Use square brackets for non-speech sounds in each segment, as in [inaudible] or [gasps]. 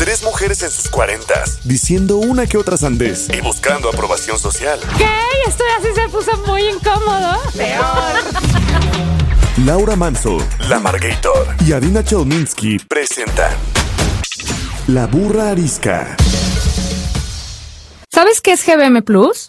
Tres mujeres en sus cuarentas, diciendo una que otra sandez y buscando aprobación social. ¿Qué? Esto así se puso muy incómodo. Laura Manso, La Margator y Adina Chelminsky presentan La Burra Arisca. ¿Sabes qué es GBM Plus?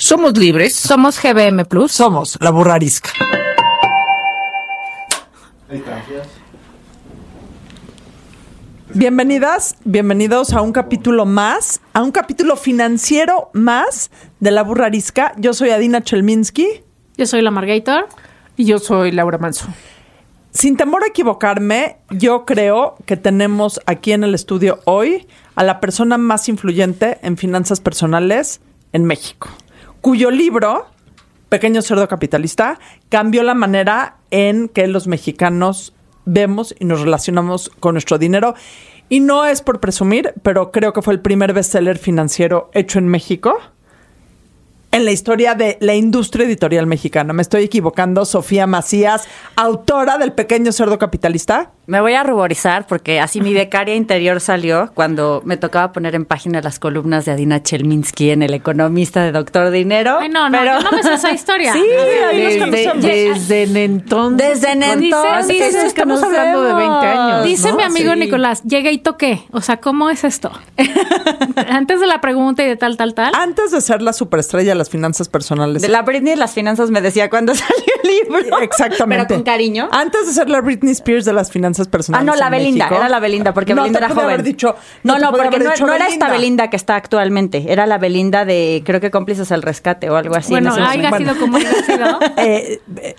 Somos libres. Somos GBM Plus. Somos la burra arisca. Bienvenidas, bienvenidos a un capítulo más, a un capítulo financiero más de la burra arisca. Yo soy Adina Chelminsky. Yo soy la Margator. Y yo soy Laura Manso. Sin temor a equivocarme, yo creo que tenemos aquí en el estudio hoy a la persona más influyente en finanzas personales en México, cuyo libro, Pequeño Cerdo Capitalista, cambió la manera en que los mexicanos vemos y nos relacionamos con nuestro dinero. Y no es por presumir, pero creo que fue el primer bestseller financiero hecho en México en la historia de la industria editorial mexicana. Me estoy equivocando, Sofía Macías, autora del Pequeño Cerdo Capitalista. Me voy a ruborizar porque así mi becaria interior salió cuando me tocaba poner en página las columnas de Adina Chelminsky en El Economista de Doctor Dinero. Ay, no, no, pero- yo no me sé esa historia. Sí, ahí nos desde, conocemos. desde entonces. Desde entonces. dice- estamos hablando de 20 años. Dice ¿no? mi amigo Sí. Nicolás, llega y toqué. O sea, ¿cómo es esto? [laughs] Antes de la pregunta y de tal, tal, tal. Antes de ser la superestrella las finanzas personales. De la Britney de las finanzas me decía cuando [laughs] salió el libro. Exactamente. Pero con cariño. Antes de ser la Britney Spears de las finanzas Ah, personales. no, la en Belinda, México. era la Belinda, porque No, Belinda te era joven. haber dicho. no, no, porque no, era esta Belinda que está actualmente, era la Belinda de, creo que cómplices al rescate o algo así. bueno, haya sido como haya sido. [laughs] Eh, eh,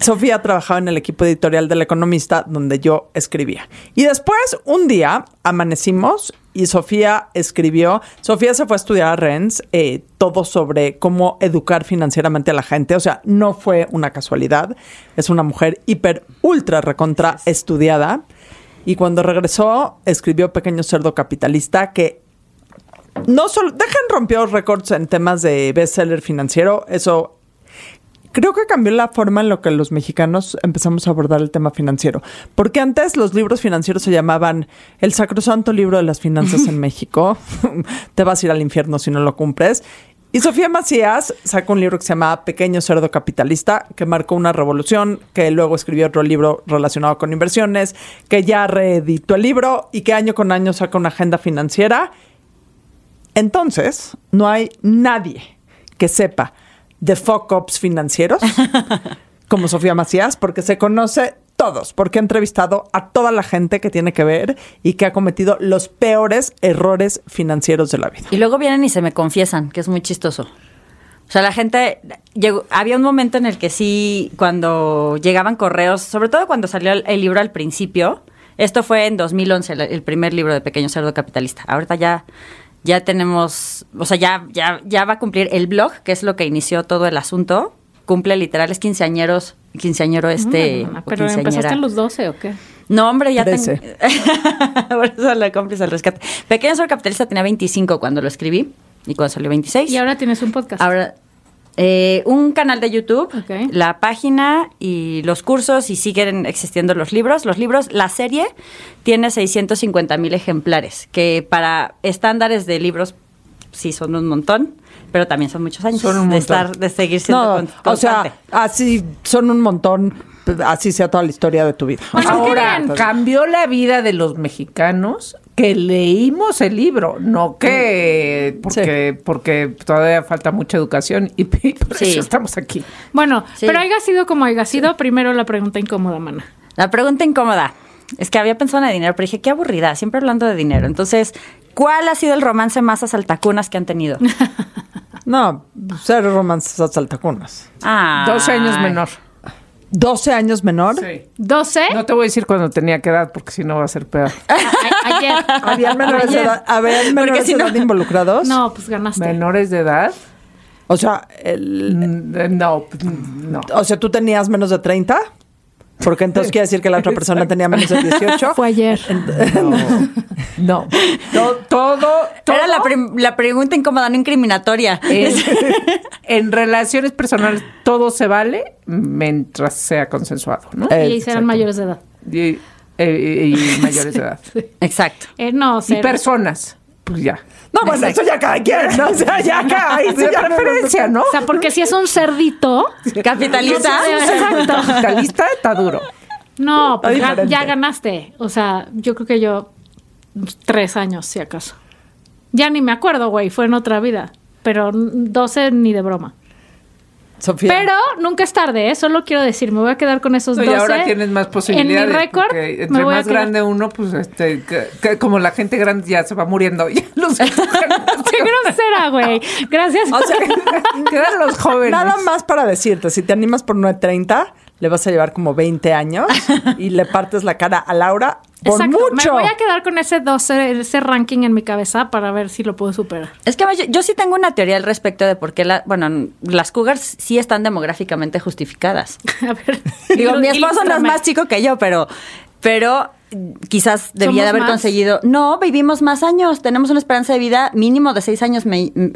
Sofía trabajaba en el equipo editorial del Economista donde yo escribía. Y después, un día, amanecimos y Sofía escribió, Sofía se fue a estudiar a Rennes, eh, todo sobre cómo educar financieramente a la gente. O sea, no fue una casualidad. Es una mujer hiper, ultra, recontra estudiada. Y cuando regresó, escribió Pequeño Cerdo Capitalista, que no solo, dejan rompió récords en temas de bestseller financiero, eso Creo que cambió la forma en lo que los mexicanos empezamos a abordar el tema financiero. Porque antes los libros financieros se llamaban El Sacrosanto Libro de las Finanzas en [laughs] México. Te vas a ir al infierno si no lo cumples. Y Sofía Macías sacó un libro que se llama Pequeño Cerdo Capitalista, que marcó una revolución, que luego escribió otro libro relacionado con inversiones, que ya reeditó el libro y que año con año saca una agenda financiera. Entonces, no hay nadie que sepa de fuck ups financieros [laughs] como Sofía Macías, porque se conoce todos, porque ha entrevistado a toda la gente que tiene que ver y que ha cometido los peores errores financieros de la vida. Y luego vienen y se me confiesan, que es muy chistoso. O sea, la gente, llegó, había un momento en el que sí, cuando llegaban correos, sobre todo cuando salió el, el libro al principio, esto fue en 2011, el, el primer libro de Pequeño Cerdo Capitalista. Ahorita ya, ya tenemos, o sea, ya, ya, ya va a cumplir el blog, que es lo que inició todo el asunto. Cumple literal, es quinceañero, quinceañero este. Pero empezaste a los 12 o qué? No, hombre, ya tengo. [laughs] Por eso la cómplice al rescate. Pequeño Cerdo Capitalista tenía 25 cuando lo escribí y cuando salió 26. Y ahora tienes un podcast. Ahora, eh, un canal de YouTube, la página y los cursos y siguen existiendo los libros. Los libros, la serie tiene 650 mil ejemplares, que para estándares de libros sí son un montón, pero también son muchos años Son un de montón. estar, de seguir siendo No, con- o sea, constante. así son un montón, así sea toda la historia de tu vida. Bueno, Ahora, cambió la vida de los mexicanos que leímos el libro, no que porque, porque todavía falta mucha educación y [laughs] por Sí. eso estamos aquí. Bueno, Sí. pero haya sido como haya sido, primero la pregunta incómoda, mana. La pregunta incómoda. Es que había pensado en el dinero, pero dije, qué aburrida, siempre hablando de dinero. Entonces, ¿cuál ha sido el romance más asaltacunas que han tenido? [laughs] No, cero romances a saltacunas. Ah. 12 años menor. 12 años menor. Sí. ¿12? No te voy a decir cuando tenía que edad porque si no va a ser peor. A- ayer. ¿Había menores de edad, ¿había menores si de no- edad involucrados? No, pues ganaste. Menores de edad. O sea, el, Mm, eh, No, pues, no. o sea, tú tenías menos de 30? Porque entonces quiere decir que la otra persona tenía menos de 18. Fue ayer. No. [laughs] To- todo, todo Era la, la pregunta incómoda, no incriminatoria. en, [laughs] en relaciones personales todo se vale mientras sea consensuado, ¿no? Y serán mayores de edad. Y, eh, y mayores de [laughs] edad. Exacto. Eh, no, Y cero. personas, pues ya. No, bueno, eso ya cada quien, ¿no? O sea, ya cada sí ya no- preferencia, ¿no? O sea, porque si es un cerdito. Capitalista. Exacto. Capitalista está duro. No, pues ya ganaste. O sea, yo creo que yo pues, tres años, si acaso. Ya ni me acuerdo, güey, fue en otra vida. Pero 12 ni de broma. Sofía. Pero nunca es tarde, ¿eh? Solo quiero decir, me voy a quedar con esos No, 12. y ahora tienes más posibilidades. En mi récord, me entre voy a más grande uno, pues este, que- que como la gente grande ya se va muriendo. [laughs] Ya los, [laughs] ¡Qué grosera, güey! Gracias. O sea, [laughs] quedan los jóvenes. nada más para decirte, si te animas por 9.30, le vas a llevar como 20 años y le [laughs] partes la cara a Laura por Exacto, mucho. me voy a quedar con ese 12, ese ranking en mi cabeza para ver si lo puedo superar. Es que yo, yo sí tengo una teoría al respecto de por qué la, bueno, las cougars sí están demográficamente justificadas. [laughs] A ver. Digo, mi esposo no es más chico que yo, pero, pero quizás debía de ¿Somos haber más? conseguido. No, vivimos más años. Tenemos una esperanza de vida mínimo de seis años,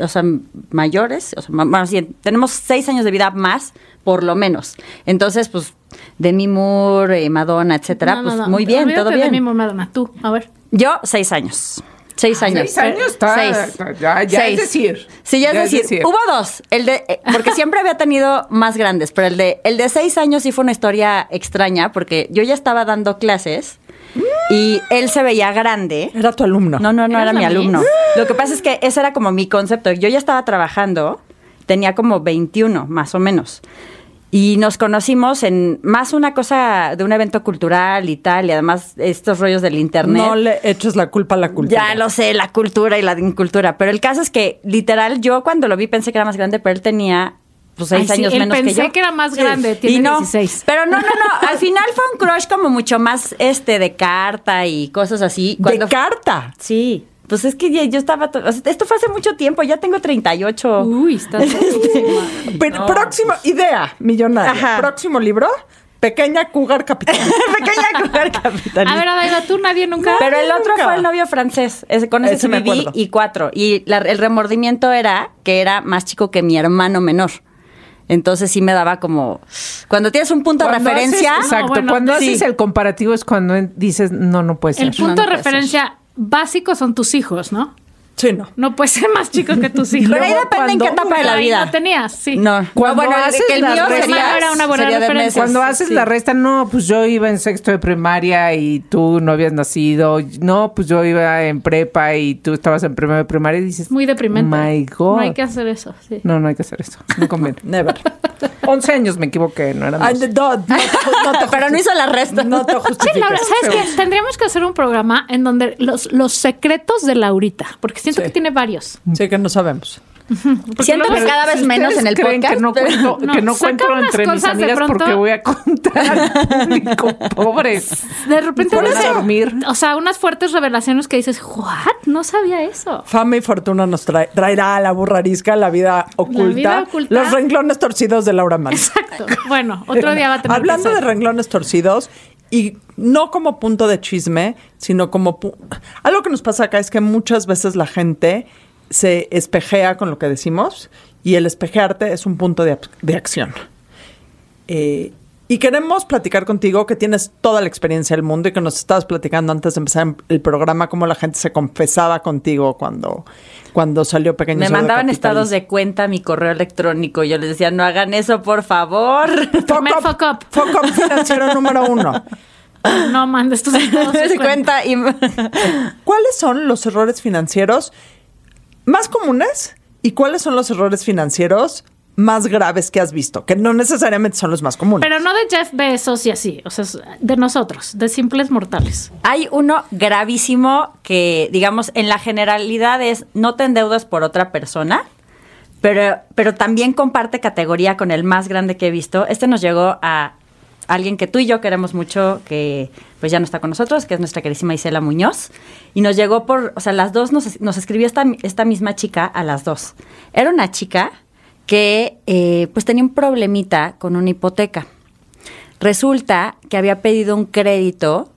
o sea, mayores. O sea, más bien, tenemos seis años de vida más, por lo menos. Entonces, pues, Demi Moore, eh, Madonna, etcétera, No, no, pues no. muy bien, Olvídate todo bien. mi Madonna, tú, a ver. Yo, seis años. Seis años. Seis años está- Seis. ya- ya es decir. Sí, ya, Ya es es decir. Hubo dos. El de, eh, porque [laughs] siempre había tenido más grandes, pero el de, el de seis años sí fue una historia extraña, porque yo ya estaba dando clases y él se veía grande. Era tu alumno. No, no, no ¿Eras era mi alumno. [gasps] Lo que pasa es que ese era como mi concepto. Yo ya estaba trabajando, tenía como 21 más o menos. Y nos conocimos en más una cosa de un evento cultural y tal, y además estos rollos del internet. No le eches la culpa a la cultura. Ya lo sé, la cultura y la incultura. Pero el caso es que, literal, yo cuando lo vi pensé que era más grande, pero él tenía pues, seis Ay, sí, años él menos que pensé yo. que era más Sí. grande, tiene y no, 16. Pero no, no, no. [laughs] Al final fue un crush como mucho más este de carta y cosas así. De carta. Sí. Pues es que ya- yo estaba. to- o sea, esto fue hace mucho tiempo, ya tengo 38. Uy, estás Pero próximo, idea millonaria. Ajá. Próximo libro, Pequeña Cougar Capital. [laughs] Pequeña mujer [laughs] capitalista. A ver, Adaida, tú nadie nunca. Pero el otro Nunca. fue el novio francés. Ese, con ese, Ese sí me viví acuerdo. y cuatro. Y la- el remordimiento era que era más chico que mi hermano menor. Entonces sí me daba como... Cuando tienes un punto de referencia... haces- exacto. bueno, cuando sí. haces el comparativo es cuando dices, no, no puede ser. el punto no de referencia básico son tus hijos, ¿no? Sí, no. No puede ser más chico que tus [laughs] hijos. Pero ahí depende en qué etapa de la Ahí vida. lo tenías, sí. No, no, Cuando bueno, haces que el mío sería, Era una buena sería de referencia. meses. Cuando haces Sí. la resta, no, pues yo iba en sexto de primaria y tú no habías nacido. No, pues yo iba en prepa y tú estabas en primero de primaria y dices, Muy deprimente. My God. No hay que hacer eso, sí. No, no hay que hacer eso. No conviene. [laughs] Never. 11 años me equivoqué, no eran Ay, dos. no, no, no te [laughs] Pero no hizo la resta. No te Sí, justifiques. Laura, ¿sabes qué? Tendríamos que hacer un programa en donde los, los secretos de Laurita, porque siento Sí. que tiene varios. Sí, que no sabemos. Porque Siento que cada vez Si menos en el creen podcast. Que no cuento, No, que no cuento entre mis cosas de amigas pronto. porque voy a contar [laughs] al público pobre. De repente unas- eso. dormir. O sea, unas fuertes revelaciones que dices, ¿what? No sabía eso. Fama y fortuna nos trae- traerá a la burrarisca la vida oculta. vida oculta. Los renglones torcidos de Laura Mann. Exacto. Bueno, otro día va a tener Hablando que de renglones torcidos, y no como punto de chisme, sino como... Algo que nos pasa acá es que muchas veces la gente se espejea con lo que decimos y el espejearte es un punto de, de acción. Eh, y queremos platicar contigo que tienes toda la experiencia del mundo y que nos estabas platicando antes de empezar el programa cómo la gente se confesaba contigo cuando, cuando salió Pequeño Me mandaban estados de cuenta mi correo electrónico. Yo les decía, no hagan eso, por favor. [laughs] Fuck up, fuck financiero [laughs] número uno. No mandes tus [laughs] estados de cuenta y... ¿Cuáles son los errores financieros más comunes y cuáles son los errores financieros más graves que has visto? Que no necesariamente son los más comunes. Pero no de Jeff Bezos y así, o sea, de nosotros, de simples mortales. Hay uno gravísimo que, digamos, en la generalidad es no te endeudas por otra persona, pero, pero también comparte categoría con el más grande que he visto. Este nos llegó a alguien que tú y yo queremos mucho, que pues ya no está con nosotros, que es nuestra querísima Isela Muñoz. Y nos llegó por, o sea, las dos nos, nos escribió esta, esta misma chica a las dos. Era una chica que eh, pues tenía un problemita con una hipoteca. Resulta que había pedido un crédito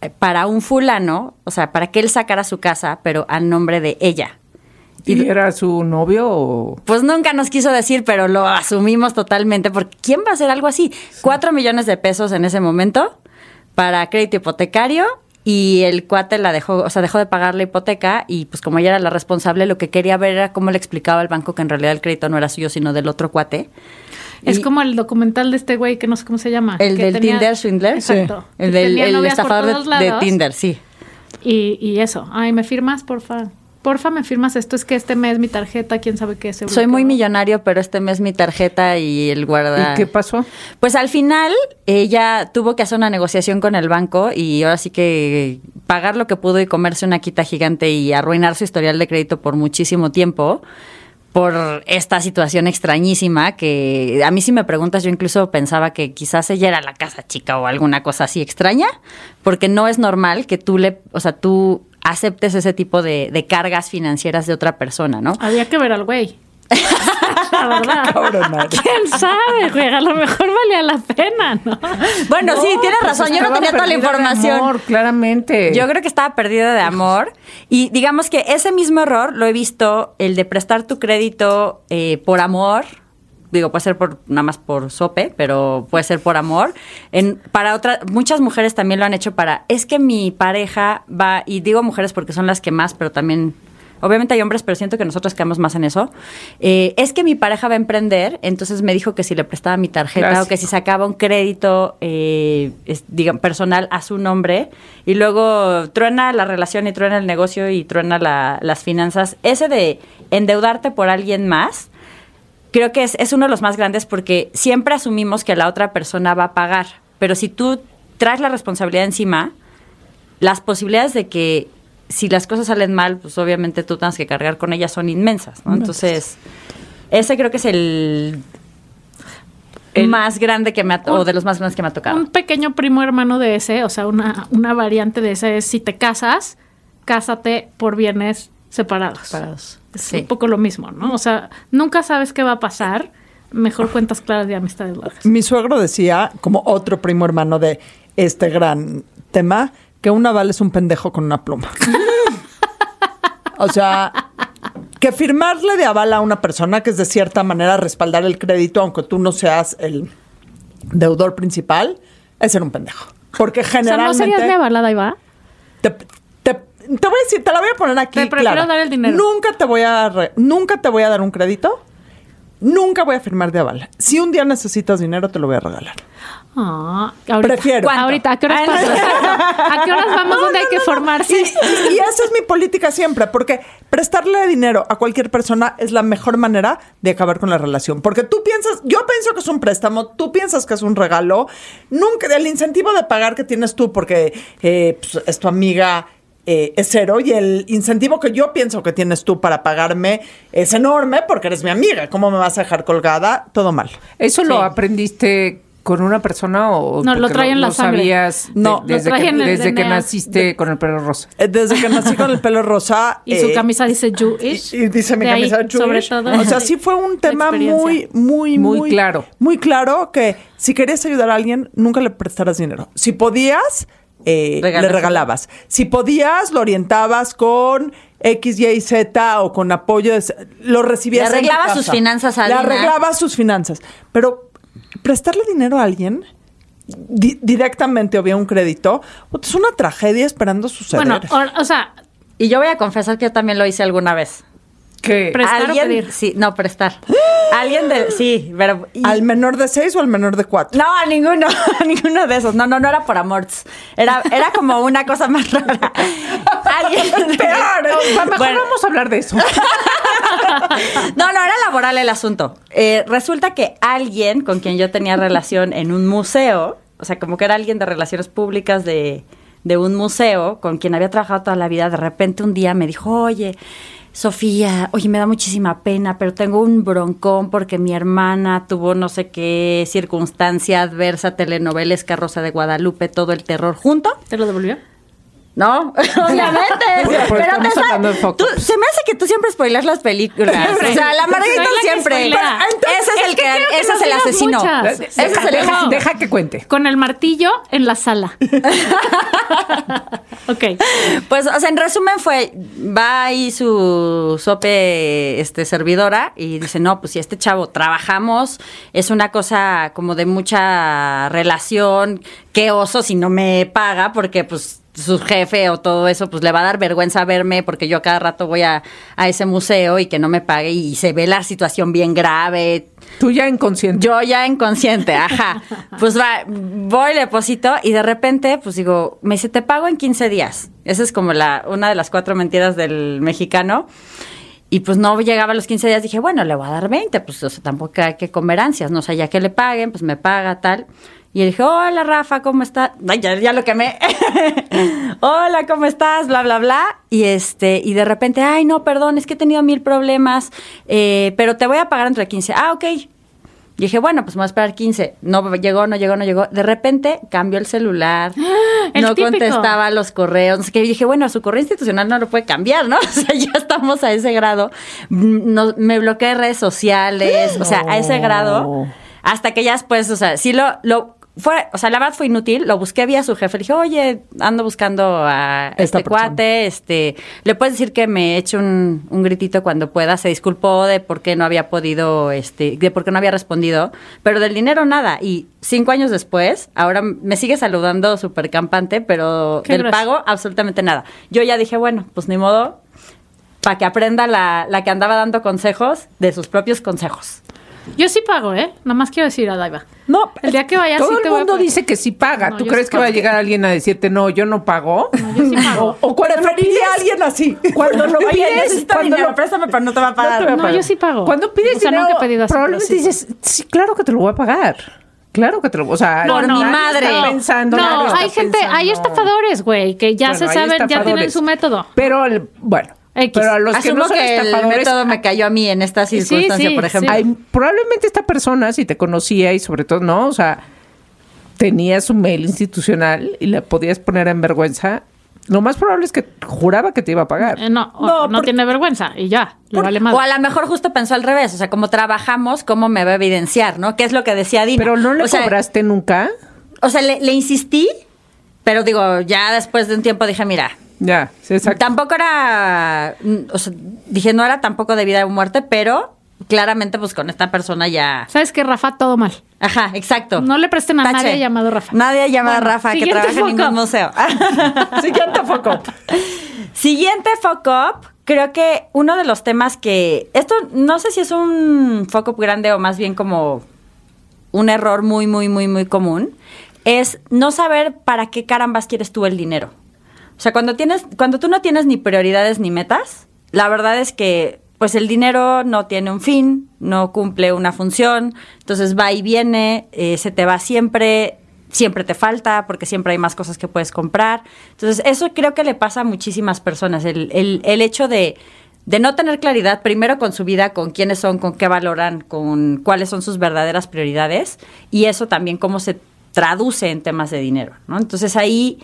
eh, para un fulano, o sea, para que él sacara su casa, pero a nombre de ella. ¿Y era su novio o...? Pues nunca nos quiso decir, pero lo asumimos totalmente, porque ¿quién va a hacer algo así? Cuatro millones de pesos en ese momento para crédito hipotecario y el cuate la dejó, o sea, dejó de pagar la hipoteca y pues como ella era la responsable, lo que quería ver era cómo le explicaba al banco que en realidad el crédito no era suyo, sino del otro cuate. Es Y- como el documental de este güey que no sé cómo se llama. El que del tenía- Tinder Swindler. Exacto. El del el por estafador de. Tinder, sí. Y, y eso. Ay, ¿me firmas, porfa? Porfa, ¿me firmas esto? Es que este mes mi tarjeta, quién sabe qué se Soy muy millonario, pero este mes mi tarjeta y el guarda. ¿Y qué pasó? Pues al final ella tuvo que hacer una negociación con el banco y ahora sí que pagar lo que pudo y comerse una quita gigante y arruinar su historial de crédito por muchísimo tiempo por esta situación extrañísima que a mí si me preguntas yo incluso pensaba que quizás ella era la casa chica o alguna cosa así extraña porque no es normal que tú le, o sea, tú aceptes ese tipo de, de cargas financieras de otra persona, ¿no? Había que ver al güey. [laughs] La verdad. ¿Quién sabe, güey? A lo mejor valía la pena, ¿no? Bueno, sí, tienes razón, yo no tenía toda la perdida de información. amor, claramente. Yo creo que estaba perdida de amor. Y digamos que ese mismo error lo he visto, el de prestar tu crédito eh, por amor. Digo, puede ser por nada más por sope, pero puede ser por amor. En, para otras, muchas mujeres también lo han hecho para, es que mi pareja va, y digo mujeres porque son las que más, pero también, obviamente hay hombres, pero siento que nosotros quedamos más en eso. Eh, es que mi pareja va a emprender, entonces me dijo que si le prestaba mi tarjeta o que si sacaba un crédito eh, es, personal a su nombre y luego truena la relación y truena el negocio y truena la- las finanzas. Ese de endeudarte por alguien más, creo que es, es uno de los más grandes porque siempre asumimos que la otra persona va a pagar, pero si tú traes la responsabilidad encima, las posibilidades de que si las cosas salen mal, pues obviamente tú tengas que cargar con ellas son inmensas, ¿no? Entonces, ese creo que es el, El- más grande que me ha, o de los más grandes que me ha tocado. Un pequeño primo hermano de ese, o sea, una, una variante de ese es si te casas, cásate por bienes separados. Separados. Es Sí. un poco lo mismo, ¿no? O sea, nunca sabes qué va a pasar. Mejor cuentas claras de amistades largas. Mi suegro decía, como otro primo hermano de este gran tema, que un aval es un pendejo con una pluma. [laughs] o sea, que firmarle de aval a una persona, que es de cierta manera respaldar el crédito, aunque tú no seas el deudor principal, es ser un pendejo. Porque O sea, ¿no generalmente... serías de avalada, Iba? te, te- te voy a decir, te la voy a poner aquí. Te prefiero clara. dar el dinero. Nunca te voy a re- nunca te voy a dar un crédito. Nunca voy a firmar de aval. Si un día necesitas dinero, te lo voy a regalar. Ah, ahorita. Prefiero. ¿Cuánto? Ahorita, ¿a qué horas Ah, pasa? ¿A qué horas [laughs] vamos donde hay que formarse? Y, y- y esa es mi política siempre, porque prestarle dinero a cualquier persona es la mejor manera de acabar con la relación. Porque tú piensas, yo pienso que es un préstamo, tú piensas que es un regalo, nunca, el incentivo de pagar que tienes tú porque eh, pues, es tu amiga. Eh, es cero y el incentivo que yo pienso que tienes tú para pagarme es enorme porque eres mi amiga. ¿Cómo me vas a dejar colgada? Todo mal. ¿Eso lo aprendiste con una persona o No, lo porque trae en la sangre. sabías de- No, lo desde, que, en el desde que naciste con el pelo rosa? Eh, Desde que nací con el pelo rosa. [laughs] Y su eh, camisa dice Jewish. Y, y dice mi De ahí, camisa sobre Jewish. todo. O sea, sí fue un tema muy, muy, muy, Muy claro. Muy claro que si querías ayudar a alguien, nunca le prestaras dinero. Si podías, eh, le regalabas. Si podías, lo orientabas con X, Y, Z o con apoyo. de- lo recibías. Le en casa. sus finanzas a Le Dina. arreglabas sus finanzas. Pero prestarle dinero a alguien. di- directamente o vía un crédito, es una tragedia esperando suceder. Bueno, o, o sea, Y yo voy a confesar que yo también lo hice alguna vez. ¿Qué? Prestar o Alguien, pedir. sí, no, prestar. Alguien de, sí, pero... y- ¿Al menor de seis o al menor de cuatro? No, a ninguno, [laughs] a ninguno de esos. No, no, no era por amor. Era, era como una cosa más rara. Alguien. [laughs] Peor. Mejor Bueno. vamos a hablar de eso. [laughs] No, no, era laboral el asunto. Eh, resulta que alguien con quien yo tenía relación en un museo, o sea, como que era alguien de relaciones públicas de, de un museo, con quien había trabajado toda la vida, de repente un día me dijo, oye, Sofía, oye, me da muchísima pena, pero tengo un broncón porque mi hermana tuvo no sé qué circunstancia adversa, telenovelas, Carroza de Guadalupe, todo el terror junto. ¿Te lo devolvió? No, [laughs] obviamente. Pero te sa- hablando de Focus. tú- se me hace que tú siempre spoileas las películas. [laughs] o sea, la Margarita siempre. spoilea. ese es el que, que ese es el asesino. muchas. Ese es el deja, deja que cuente. Con el martillo en la sala. [laughs] ok. Pues, o sea, en resumen fue, va ahí su sope este, servidora y dice, no, pues si este chavo trabajamos, es una cosa como de mucha relación, qué oso si no me paga, porque pues su jefe o todo eso, pues le va a dar vergüenza verme porque yo cada rato voy a, a ese museo y que no me pague y se ve la situación bien grave, Tú ya inconsciente. yo ya inconsciente, ajá. Pues va, voy, le deposito y de repente, pues digo, me dice, te pago en 15 días. Esa es como la, una de las cuatro mentiras del mexicano. Y pues no llegaba a los 15 días, dije, bueno, le voy a dar 20, pues o sea, tampoco hay que comer ansias, ¿no? O sea, ya que le paguen, pues me paga, tal. Y le dije, hola Rafa, ¿cómo estás? Ay, ya, ya lo quemé. [laughs] hola, ¿cómo estás? Bla, bla, bla. Y este, y de repente, ay, no, perdón, es que he tenido mil problemas, eh, pero te voy a pagar entre 15. Ah, ok. Y dije, bueno, pues me voy a esperar 15. No llegó, no llegó, no llegó. De repente cambió el celular. [gasps] El no típico. contestaba los correos. No sé qué. Y dije, bueno, su correo institucional no lo puede cambiar, ¿no? [laughs] O sea, ya estamos a ese grado. No- me bloqueé de redes sociales. O sea, a ese grado. Hasta que ya después, o sea, sí lo, lo fue, o sea, la verdad fue inútil. Lo busqué vía su jefe. Le dije, oye, ando buscando a Esta este persona. cuate. Este, le puedes decir que me eche un, un gritito cuando pueda. Se disculpó de por qué no había podido, este, de por qué no había respondido. Pero del dinero nada. Y cinco años después, ahora me sigue saludando súper campante, pero del pago absolutamente nada. Yo ya dije, bueno, pues ni modo. Para que aprenda la, la que andaba dando consejos de sus propios consejos. Yo sí pago, ¿eh? Nada más quiero decir a Daiva. No, El día que vayas Todo sí el te voy a mundo dice que sí paga. No, ¿Tú crees sí que va a llegar alguien a decirte, no, yo no pago? Yo sí pago. [laughs] O cuando lo pides- a alguien así. [laughs] Cuando lo pides, cuando dinero, lo- préstame, pero no te va a No pagar. a No, pagar. yo sí pago. Cuando pides O sea, dinero, nunca he pedido así, probablemente dices, sí, claro que te lo voy a pagar. Claro que te lo O sea, Por mi nadie madre. está pensando, No, hay gente, pensando. hay estafadores, güey, que ya Bueno, se saben, ya tienen su método. Pero, el- bueno, X. pero a los que Asumo no son que el estafadores, método me cayó a mí en esta circunstancia, sí, por ejemplo. sí. hay, probablemente esta persona, si te conocía y sobre todo, ¿no? O sea, tenía su mail institucional y le podías poner en vergüenza. Lo más probable es que juraba que te iba a pagar. Eh, no, o- No, no, porque- tiene vergüenza y ya, le vale más. O a lo mejor justo pensó al revés, o sea, como trabajamos, ¿cómo me va a evidenciar, no? ¿Qué es lo que decía Dina? Pero no le o sea, cobraste nunca. O sea, le, le insistí, pero digo, ya después de un tiempo dije, mira, Ya, sí, exacto. tampoco era, mm, o sea, dije, no era tampoco de vida o muerte, pero claramente pues con esta persona ya... ¿Sabes qué, Rafa? Todo mal. Ajá, exacto. No le presten a Tache. nadie llamado Rafa. Nadie llamado Bueno, Rafa que trabaja en ningún foco. museo. [laughs] Siguiente foco. [laughs] Siguiente fuck up, creo que uno de los temas que, esto no sé si es un foco grande o más bien como un error muy, muy, muy, muy común, es no saber para qué carambas quieres tú el dinero. O sea, cuando tienes, cuando tú no tienes ni prioridades ni metas, la verdad es que pues el dinero no tiene un fin, no cumple una función, entonces va y viene, eh, se te va siempre, siempre te falta porque siempre hay más cosas que puedes comprar. Entonces eso creo que le pasa a muchísimas personas, el, el- el hecho de, de no tener claridad primero con su vida, con quiénes son, con qué valoran, con cuáles son sus verdaderas prioridades y eso también cómo se traduce en temas de dinero, ¿no? Entonces ahí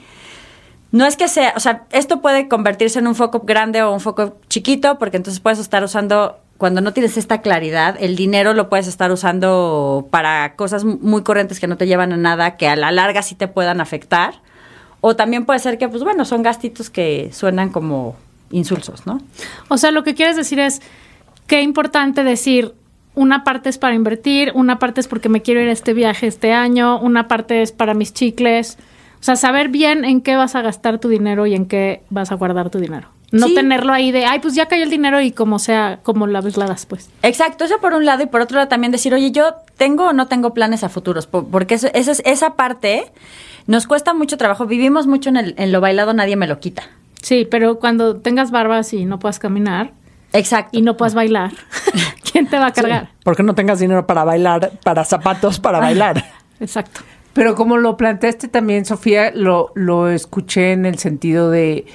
no es que sea, o sea, esto puede convertirse en un foco grande o un foco chiquito, porque entonces puedes estar usando, cuando no tienes esta claridad, el dinero lo puedes estar usando para cosas muy corrientes que no te llevan a nada, que a la larga sí te puedan afectar. O también puede ser que, pues bueno, son gastitos que suenan como insulsos, ¿no? O sea, lo que quieres decir es qué importante decir, una parte es para invertir, una parte es porque me quiero ir a este viaje este año, una parte es para mis chicles. O sea, saber bien en qué vas a gastar tu dinero y en qué vas a guardar tu dinero. No Sí. tenerlo ahí de, ay, pues ya cayó el dinero y como sea, como la ves la das, pues. Exacto, eso por un lado y por otro lado también decir, oye, yo tengo o no tengo planes a futuros, Po- porque eso, esa, es- esa parte nos cuesta mucho trabajo, vivimos mucho en, el, en lo bailado, nadie me lo quita. Sí, pero cuando tengas barbas y no puedas caminar Exacto. y no puedas bailar, [laughs] ¿quién te va a cargar? Porque no tengas dinero para bailar, para zapatos para [laughs] bailar. Exacto. Pero como lo planteaste también, Sofía, lo, lo escuché en el sentido de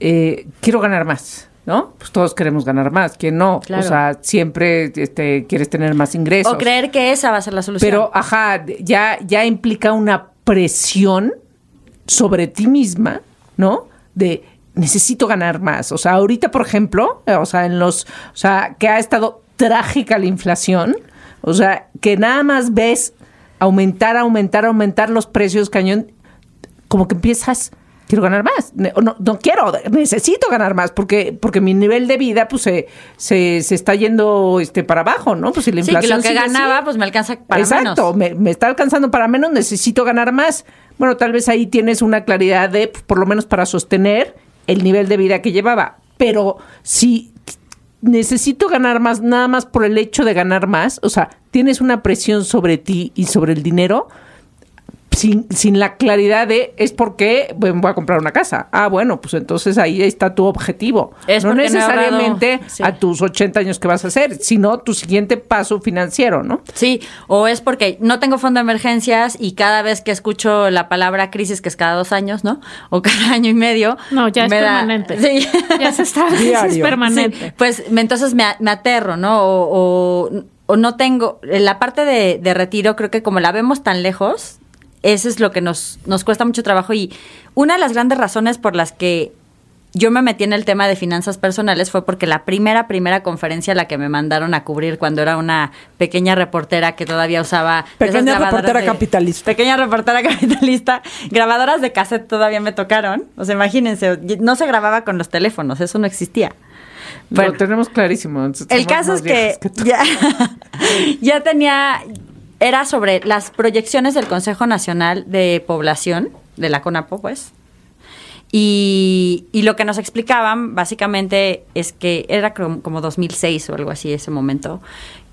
eh, quiero ganar más, ¿no? Pues todos queremos ganar más, ¿quién no? Claro. O sea, siempre este, quieres tener más ingresos. O creer que esa va a ser la solución. Pero, ajá, ya, ya implica una presión sobre ti misma, ¿no? De necesito ganar más. O sea, ahorita, por ejemplo, eh, o sea, en los, o sea, que ha estado trágica la inflación, o sea, que nada más ves aumentar, aumentar, aumentar los precios cañón, como que empiezas, quiero ganar más. No, no quiero, necesito ganar más, porque, porque mi nivel de vida, pues, se, se, se está yendo este, para abajo, ¿no? Pues si la sí, que inflación lo que sigue así- ganaba, pues me alcanza para Exacto, menos. me, me está alcanzando para menos, necesito ganar más. Bueno, tal vez ahí tienes una claridad de, pues, por lo menos para sostener el nivel de vida que llevaba. Pero si necesito ganar más, nada más por el hecho de ganar más, o sea, tienes una presión sobre ti y sobre el dinero. Sin, sin la claridad de es porque bueno, voy a comprar una casa. Ah, bueno, pues entonces ahí está tu objetivo. Es no necesariamente Sí. a tus 80 años que vas a hacer, sino tu siguiente paso financiero, ¿no? Sí, o es porque no tengo fondo de emergencias y cada vez que escucho la palabra crisis, que es cada dos años, ¿no? O cada año y medio. No, ya es da- permanente. Sí. [laughs] Ya se está, Diario. es permanente. Sí, pues me- entonces me, me aterro, ¿no? O, o- o no tengo. La parte de, de retiro, creo que como la vemos tan lejos, eso es lo que nos, nos cuesta mucho trabajo. Y una de las grandes razones por las que yo me metí en el tema de finanzas personales fue porque la primera, primera conferencia a la que me mandaron a cubrir cuando era una pequeña reportera que todavía usaba... Pequeña reportera de- capitalista. Pequeña reportera [laughs] capitalista. Grabadoras de cassette todavía me tocaron. O sea, imagínense, no se grababa con los teléfonos, eso no existía. Bueno, Lo tenemos clarísimo. el caso es que, tú. ya, [laughs] ya tenía, era sobre las proyecciones del Consejo Nacional de Población, de la CONAPO, pues. Y, y lo que nos explicaban básicamente es que era como, como 2006 o algo así ese momento,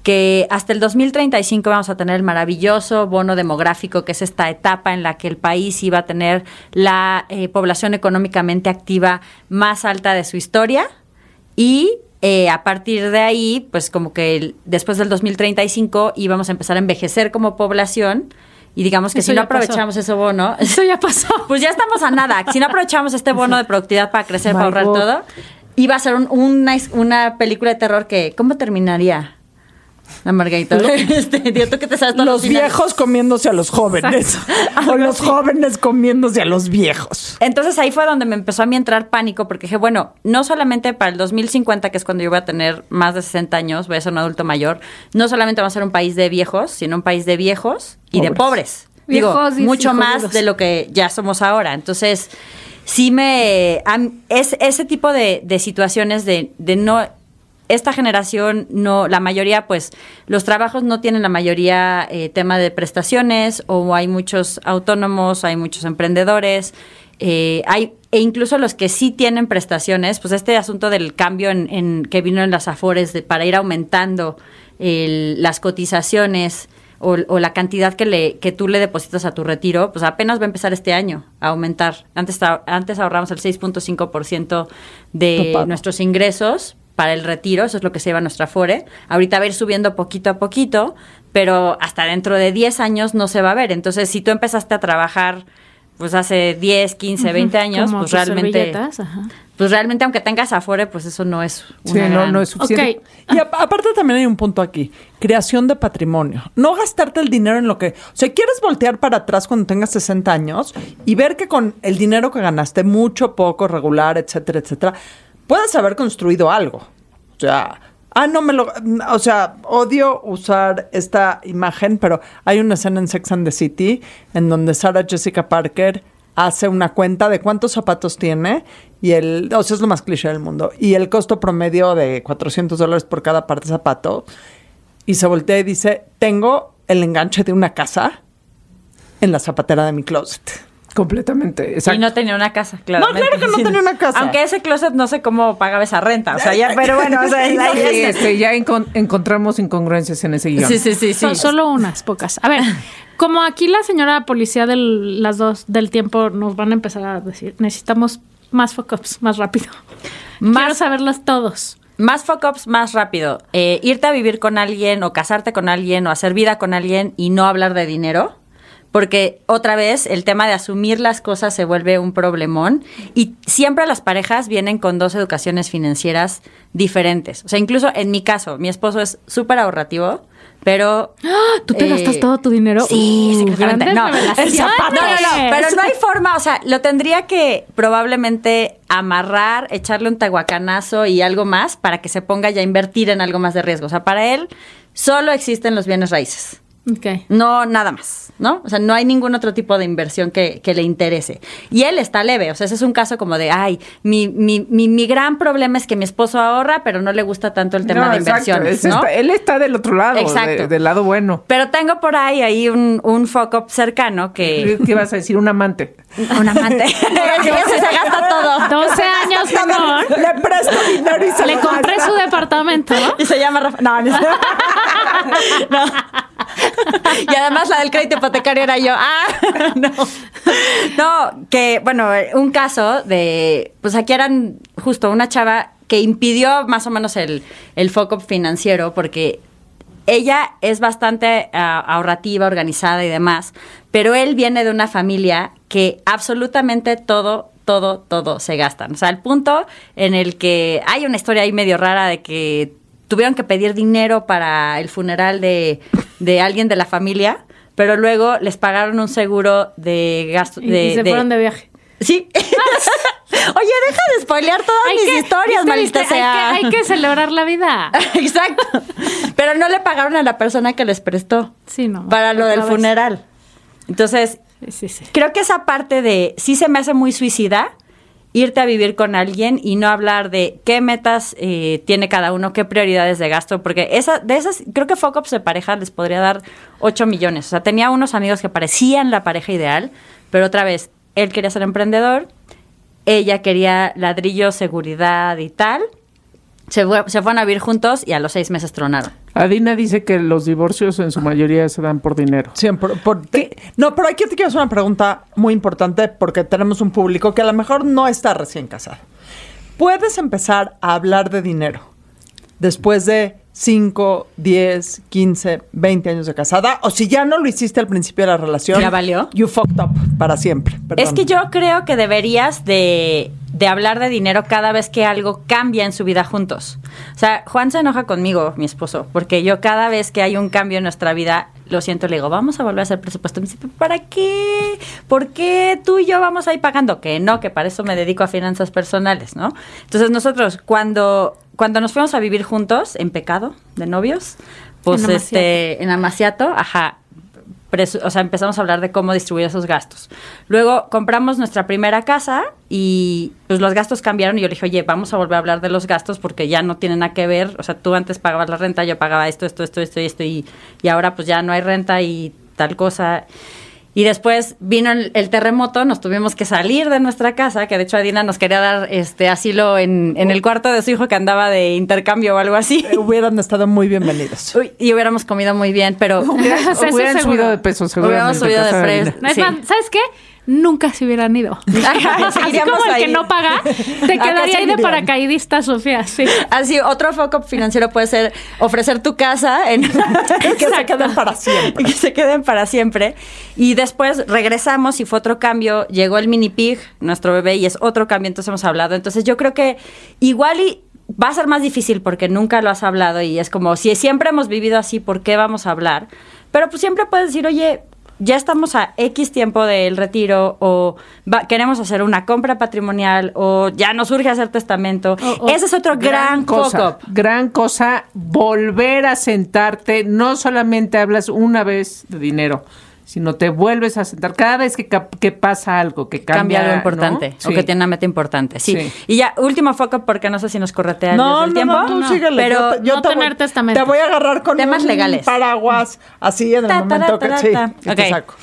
que hasta el 2035 vamos a tener el maravilloso bono demográfico, que es esta etapa en la que el país iba a tener la eh, población económicamente activa más alta de su historia y eh, a partir de ahí, pues como que el- después del 2035 íbamos a empezar a envejecer como población y digamos que Eso si no pasó. aprovechamos ese bono, [laughs] Eso ya pasó. pues ya estamos a nada. Si no aprovechamos este bono de productividad para crecer, para ahorrar God. todo, iba a ser un- una, una película de terror que, ¿cómo terminaría? La Margarita. [laughs] Este, tío, ¿tú qué te sabes todos Los finales? viejos comiéndose a los jóvenes. [laughs] o los jóvenes comiéndose a los viejos. Entonces ahí fue donde me empezó a mí entrar pánico porque dije, bueno, no solamente para el 2050, que es cuando yo voy a tener más de 60 años, voy a ser un adulto mayor, no solamente va a ser un país de viejos, sino un país de viejos y de pobres. Digo, Viejos y mucho más jodidos. de lo que ya somos ahora. Entonces, sí me... es, ese tipo de, de situaciones de, de no... Esta generación, no, la mayoría, pues, los trabajos no tienen la mayoría eh, tema de prestaciones, o hay muchos autónomos, hay muchos emprendedores, eh, hay, e incluso los que sí tienen prestaciones, pues este asunto del cambio en, en- que vino en las afores de, para ir aumentando el- las cotizaciones o, o la cantidad que, le, que tú le depositas a tu retiro, pues apenas va a empezar este año a aumentar. Antes, antes ahorramos el 6.5% de Topado. nuestros ingresos para el retiro, eso es lo que se lleva nuestra Afore. Ahorita va a ir subiendo poquito a poquito, pero hasta dentro de 10 años no se va a ver. Entonces, si tú empezaste a trabajar pues hace 10, 15, 20 años, Como pues realmente ajá. pues realmente aunque tengas Afore, pues eso no es Sí, una no, gran- no es suficiente. Ok. Y a- aparte también hay un punto aquí, creación de patrimonio. No gastarte el dinero en lo que... O sea, quieres voltear para atrás cuando tengas 60 años y ver que con el dinero que ganaste, mucho, poco, regular, etcétera, etcétera, puedes haber construido algo. O sea, ah, no me lo... O sea, odio usar esta imagen, pero hay una escena en Sex and the City en donde Sarah Jessica Parker hace una cuenta de cuántos zapatos tiene y el, o sea, es lo más cliché del mundo, y el costo promedio de 400 dólares por cada par de zapato, y se voltea y dice, tengo el enganche de una casa en la zapatera de mi closet. Completamente, exacto. Y no tenía una casa, claro. claro que no tenía una casa. Aunque ese closet no sé cómo pagaba esa renta. O sea, ya, [laughs] pero bueno, o sea, ahí Sí, es- este, ya encon- encontramos incongruencias en ese guion. Sí, sí, sí, sí. So- solo unas pocas. A ver, [laughs] como aquí la señora policía de las dos del tiempo nos van a empezar a decir, necesitamos más fuck-ups, más rápido. Más- Quiero saberlos todos. Más fuck-ups más rápido. Eh, irte a vivir con alguien o casarte con alguien o hacer vida con alguien y no hablar de dinero. Porque otra vez el tema de asumir las cosas se vuelve un problemón y siempre las parejas vienen con dos educaciones financieras diferentes. O sea, incluso en mi caso, mi esposo es súper ahorrativo, pero... ¿Tú te eh, gastas todo tu dinero? Sí, Uh, secretamente. [laughs] No, no, no, no, pero no hay forma, o sea, lo tendría que probablemente amarrar, echarle un tahuacanazo y algo más para que se ponga ya a invertir en algo más de riesgo. O sea, para él solo existen los bienes raíces. No, nada más, ¿no? O sea, no hay ningún otro tipo de inversión que, que le interese. Y él está leve, o sea, ese es un caso como de, ay, mi, mi, mi, mi gran problema es que mi esposo ahorra, pero no le gusta tanto el tema No, de inversiones, ¿no? está- él está del otro lado, de- del lado bueno. Pero tengo por ahí, ahí un, un foco cercano que... ¿Qué ibas a decir? Un amante. Un amante. [laughs] Ese se gasta todo. 12 años, amor. Le presto dinero y se Le lo compré gasta. su departamento. Y se llama Rafa. No, no. [laughs] No. Y además la del crédito hipotecario era yo. Ah, [laughs] no. No, que, bueno, un caso de. Pues aquí eran justo una chava que impidió más o menos el, el foco financiero porque ella es bastante ah, ahorrativa, organizada y demás, pero él viene de una familia que absolutamente todo, todo, todo se gastan. O sea, al punto en el que hay una historia ahí medio rara de que tuvieron que pedir dinero para el funeral de, de alguien de la familia, pero luego les pagaron un seguro de gasto. Y, De, y se de- fueron de viaje. Sí. [laughs] Oye, deja de spoilear todas Hay mis que- historias, ¿viste, maldita viste? Hay que- Hay que celebrar la vida. [laughs] Exacto. Pero no le pagaron a la persona que les prestó Sí, no. para lo del vez. funeral. Entonces, Sí, sí, sí. creo que esa parte de sí se me hace muy suicida irte a vivir con alguien y no hablar de qué metas eh, tiene cada uno, qué prioridades de gasto, porque esa, de esas, creo que Focus de pareja les podría dar 8 millones. O sea, tenía unos amigos que parecían la pareja ideal, pero otra vez, él quería ser emprendedor, ella quería ladrillo, seguridad y tal. Se, fue- se fueron a vivir juntos y a los seis meses tronaron. Adina dice que los divorcios en su mayoría se dan por dinero. Siempre. Por, te- no, pero aquí te quiero hacer una pregunta muy importante porque tenemos un público que a lo mejor no está recién casado. ¿Puedes empezar a hablar de dinero después de 5, 10, 15, 20 años de casada? O si ya no lo hiciste al principio de la relación. ¿Ya valió? You fucked up para siempre. Perdón. Es que yo creo que deberías de, de hablar de dinero cada vez que algo cambia en su vida juntos. O sea, Juan se enoja conmigo, mi esposo, porque yo cada vez que hay un cambio en nuestra vida, lo siento, le digo, vamos a volver a hacer presupuesto. Me dice, ¿para qué? ¿Por qué tú y yo vamos a ir pagando? Que no, que para eso me dedico a finanzas personales, ¿no? Entonces nosotros, cuando, cuando nos fuimos a vivir juntos, en pecado, de novios, pues En este, en Amaciato, ajá, o sea, empezamos a hablar de cómo distribuir esos gastos. Luego compramos nuestra primera casa y pues los gastos cambiaron y yo le dije, oye, vamos a volver a hablar de los gastos porque ya no tienen nada que ver. O sea, tú antes pagabas la renta, yo pagaba esto, esto, esto, esto y esto y, y ahora pues ya no hay renta y tal cosa. Y después vino el, el terremoto, nos tuvimos que salir de nuestra casa, que de hecho Adina nos quería dar este asilo en, en el cuarto de su hijo que andaba de intercambio o algo así. Eh, Hubieran estado muy bienvenidos. Uy, y hubiéramos comido muy bien, pero [laughs] Hubieran, subido de peso, Hubiéramos seguramente. subido de. No, Sí. más, ¿sabes qué? Nunca se hubieran ido. [laughs] Así como el que no paga, te quedaría ahí de paracaidista, Sofía. Sí. Así, otro foco financiero puede ser ofrecer tu casa en... [laughs] que se queden para siempre. Y que se queden para siempre. Y después regresamos y fue otro cambio. Llegó el mini pig, nuestro bebé, y es otro cambio, entonces hemos hablado. Entonces yo creo que igual y va a ser más difícil porque nunca lo has hablado y es como, si siempre hemos vivido así, ¿por qué vamos a hablar? Pero pues siempre puedes decir, oye, ya estamos a X tiempo del retiro o va- queremos hacer una compra patrimonial o ya nos urge hacer testamento. Ese es otro gran, cosa, foco. gran cosa, volver a sentarte, no solamente hablas una vez de dinero, sino te vuelves a sentar cada vez que, pasa algo, que cambia, cambia algo ¿no? importante o Sí. que tiene una meta importante. Sí. Sí. Y ya, último foco, porque no sé si nos corretea No, el no, tiempo. no, tú No. síguele. Pero yo te, yo no te tener voy, testamento. Te voy a agarrar con Temas un legales. paraguas así en el Ta, ta, momento ta, que ta, sí, te saco.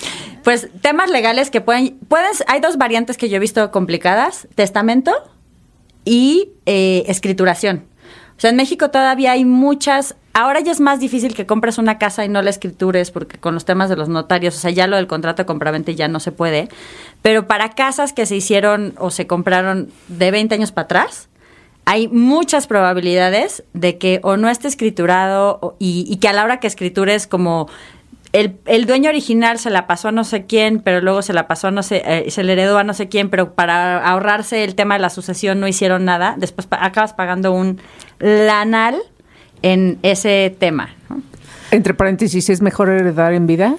Pues temas legales que pueden, pueden, hay dos variantes que yo he visto complicadas, testamento y eh, escrituración. O sea, en México todavía hay muchas, ahora ya es más difícil que compres una casa y no la escritures porque con los temas de los notarios, o sea, ya lo del contrato de compraventa ya no se puede, pero para casas que se hicieron o se compraron de 20 años para atrás, hay muchas probabilidades de que o no esté escriturado y, y que a la hora que escritures como el, el dueño original se la pasó a no sé quién, pero luego se la pasó a no sé, eh, se le heredó a no sé quién, pero para ahorrarse el tema de la sucesión no hicieron nada, después acabas pagando un lanal en ese tema. ¿no? Entre paréntesis, ¿es mejor heredar en vida?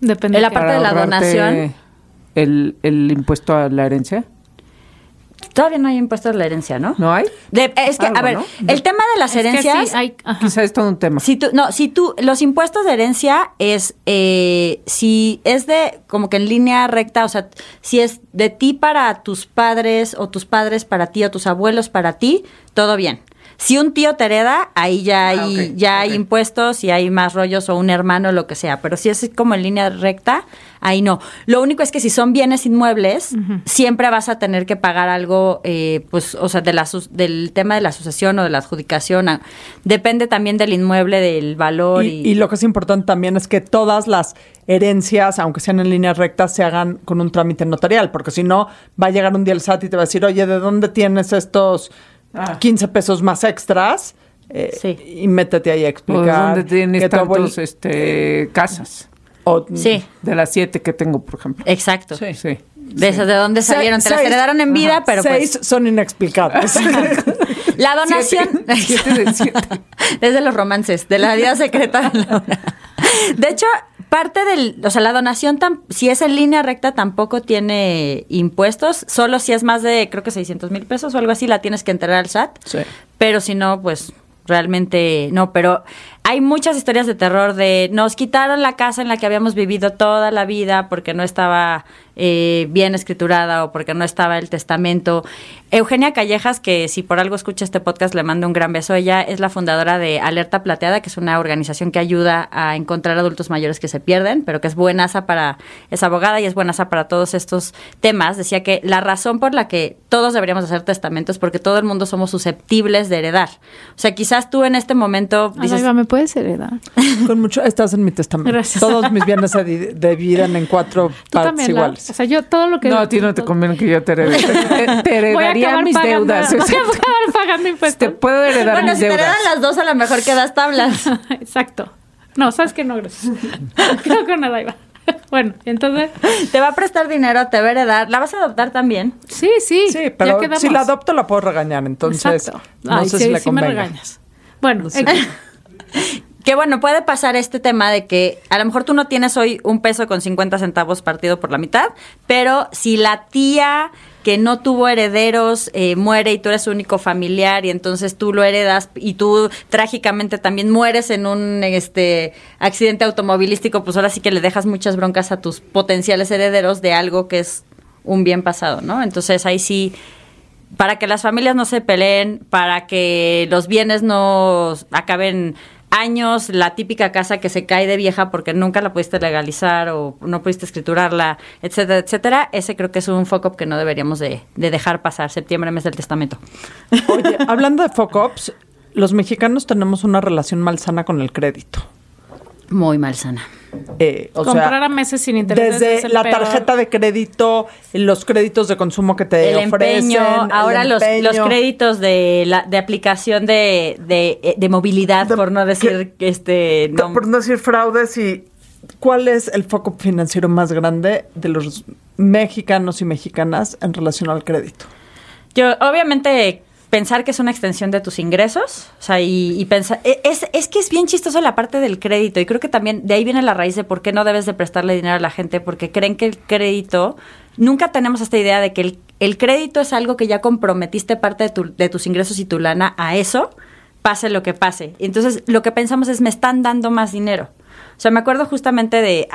Depende. En la parte de la donación. El, el impuesto a la herencia. Todavía no hay impuestos a la herencia, ¿no? ¿No hay? De- es que, Algo, a ver, ¿no? el tema de las Es que herencias... sí, hay-. Quizá es todo un tema. Si tú, no, si tú, los impuestos de herencia es, eh, si es de, como que en línea recta, o sea, si es de ti para tus padres, o tus padres para ti, o tus abuelos para ti, todo bien. Si un tío te hereda, ahí ya hay, Ah, ok, ya hay impuestos y hay más rollos, o un hermano, lo que sea. Pero si es como en línea recta, ahí no. Lo único es que si son bienes inmuebles, siempre vas a tener que pagar algo, eh, pues, o sea, de la, del tema de la sucesión o de la adjudicación. ah, Depende también del inmueble, del valor. Y, Y, y lo que es importante también es que todas las herencias, aunque sean en líneas rectas, se hagan con un trámite notarial, porque si no, va a llegar un día el SAT y te va a decir, oye, ¿de dónde tienes estos Ah. 15 pesos más extras? Eh, Sí. Y métete ahí a ¿O explicar. dónde tienes tantos este, casas? o- Sí, De las siete que tengo, por ejemplo. exacto. Sí. Sí. De esas de dónde Se- salieron. Te las heredaron en vida, Ajá. pero Seis pues. son inexplicables. [laughs] La donación. Siete. Siete de siete. [laughs] Desde los romances, de la vida secreta. De hecho, parte del, o sea, la donación, tam- si es en línea recta, tampoco tiene impuestos. Solo si es más de, creo que 600 mil pesos o algo así, la tienes que entregar al SAT. Sí. Pero si no, pues realmente no. Pero hay muchas historias de terror de nos quitaron la casa en la que habíamos vivido toda la vida porque no estaba eh, bien escriturada o porque no estaba el testamento. Eugenia Callejas, que si por algo escucha este podcast le mando un gran beso, ella es la fundadora de Alerta Plateada, que es una organización que ayuda a encontrar adultos mayores que se pierden, pero que es buenaza para, es abogada y es buenaza para todos estos temas. Decía que la razón por la que todos deberíamos hacer testamentos es porque todo el mundo somos susceptibles de heredar. O sea, quizás tú en este momento dices, ¿me puedes heredar? Con mucho, estás en mi testamento. Gracias. Todos mis bienes se di- dividen en cuatro partes iguales. O sea, yo todo lo que... No, a ti no te conviene que yo te herede. [laughs] Te, te Voy a heredaría mis pagando- deudas. Voy a acabar pagando impuestos. Te puedo heredar bueno, mis si te deudas. heredan las dos, a lo mejor quedas tablas. [laughs] Exacto. No, sabes que no, gracias. [laughs] Creo que nada iba. Bueno, entonces, te va a prestar dinero, te va a heredar. ¿La vas a adoptar también? sí, sí. Sí, pero si la adopto la puedo regañar, entonces Exacto. no Ay, sé sí, si le sí me convenga. regañas. Bueno, sé. Que bueno, puede pasar este tema de que a lo mejor tú no tienes hoy un peso con 50 centavos partido por la mitad, pero si la tía que no tuvo herederos eh, muere y tú eres único familiar y entonces tú lo heredas y tú trágicamente también mueres en un este accidente automovilístico, pues ahora sí que le dejas muchas broncas a tus potenciales herederos de algo que es un bien pasado, ¿no? Entonces ahí sí para que las familias no se peleen, para que los bienes no acaben años, la típica casa que se cae de vieja porque nunca la pudiste legalizar o no pudiste escriturarla, etcétera, etcétera, ese creo que es un foco que no deberíamos de, de dejar pasar, septiembre, mes del testamento. Oye, hablando de FOCOPS, los mexicanos tenemos una relación malsana con el crédito. Muy malsana. Eh, o comprar sea, a meses sin intereses. desde es el la peor. tarjeta de crédito, los créditos de consumo que te el ofrecen, empeño, el ahora los, los créditos de, la, de aplicación de, de, de movilidad, De- por no decir que este... no- Por no decir fraudes y ¿cuál es el foco financiero más grande de los mexicanos y mexicanas en relación al crédito? Yo, obviamente, pensar que es una extensión de tus ingresos, o sea, y, y pensar, e- es, es que es bien chistoso la parte del crédito, y creo que también de ahí viene la raíz de por qué no debes de prestarle dinero a la gente, porque creen que el crédito, nunca tenemos esta idea de que el, el crédito es algo que ya comprometiste parte de, tu- de tus ingresos y tu lana a eso, pase lo que pase. Entonces, lo que pensamos es, me están dando más dinero. O sea, me acuerdo justamente de...